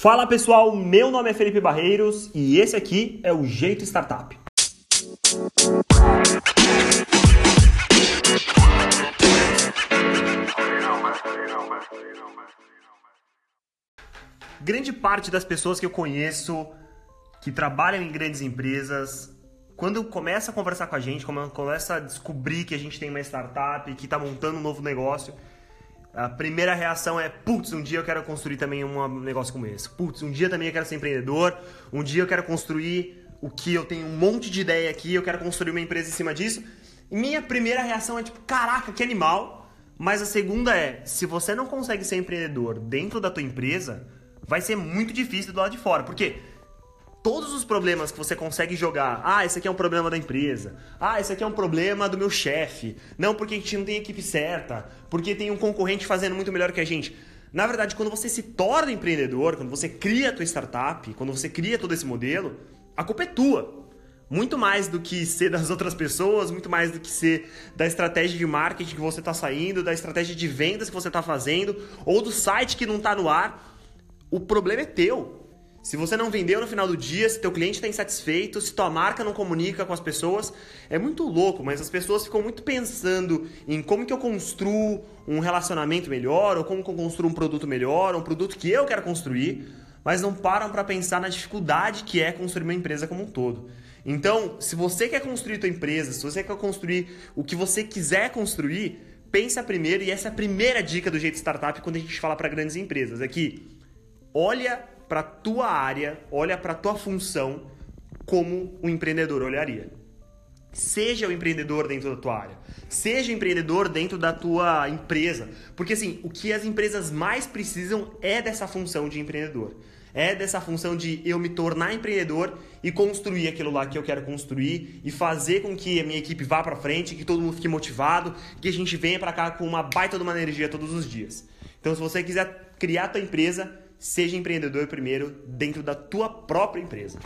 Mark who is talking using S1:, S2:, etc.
S1: Fala pessoal, meu nome é Felipe Barreiros e esse aqui é o Jeito Startup. Grande parte das pessoas que eu conheço que trabalham em grandes empresas, quando começa a conversar com a gente, começa a descobrir que a gente tem uma startup, que está montando um novo negócio, a primeira reação é: putz, um dia eu quero construir também um negócio como esse. Putz, um dia também eu quero ser empreendedor. Um dia eu quero construir o que eu tenho um monte de ideia aqui, eu quero construir uma empresa em cima disso. E minha primeira reação é tipo: caraca, que animal. Mas a segunda é: se você não consegue ser empreendedor dentro da tua empresa, vai ser muito difícil do lado de fora. Por quê? Todos os problemas que você consegue jogar. Ah, esse aqui é um problema da empresa. Ah, esse aqui é um problema do meu chefe. Não, porque a gente não tem equipe certa. Porque tem um concorrente fazendo muito melhor que a gente. Na verdade, quando você se torna empreendedor, quando você cria a tua startup, quando você cria todo esse modelo, a culpa é tua. Muito mais do que ser das outras pessoas, muito mais do que ser da estratégia de marketing que você está saindo, da estratégia de vendas que você está fazendo, ou do site que não está no ar. O problema é teu. Se você não vendeu no final do dia, se teu cliente está insatisfeito, se tua marca não comunica com as pessoas, é muito louco, mas as pessoas ficam muito pensando em como que eu construo um relacionamento melhor, ou como que eu construo um produto melhor, um produto que eu quero construir, mas não param para pensar na dificuldade que é construir uma empresa como um todo. Então, se você quer construir tua empresa, se você quer construir o que você quiser construir, pensa primeiro, e essa é a primeira dica do jeito startup quando a gente fala para grandes empresas, é que olha para tua área, olha para tua função como um empreendedor olharia. Seja o um empreendedor dentro da tua área. Seja empreendedor dentro da tua empresa. Porque assim, o que as empresas mais precisam é dessa função de empreendedor. É dessa função de eu me tornar empreendedor e construir aquilo lá que eu quero construir e fazer com que a minha equipe vá para frente, que todo mundo fique motivado, que a gente venha para cá com uma baita de uma energia todos os dias. Então, se você quiser criar a tua empresa, seja empreendedor primeiro dentro da tua própria empresa.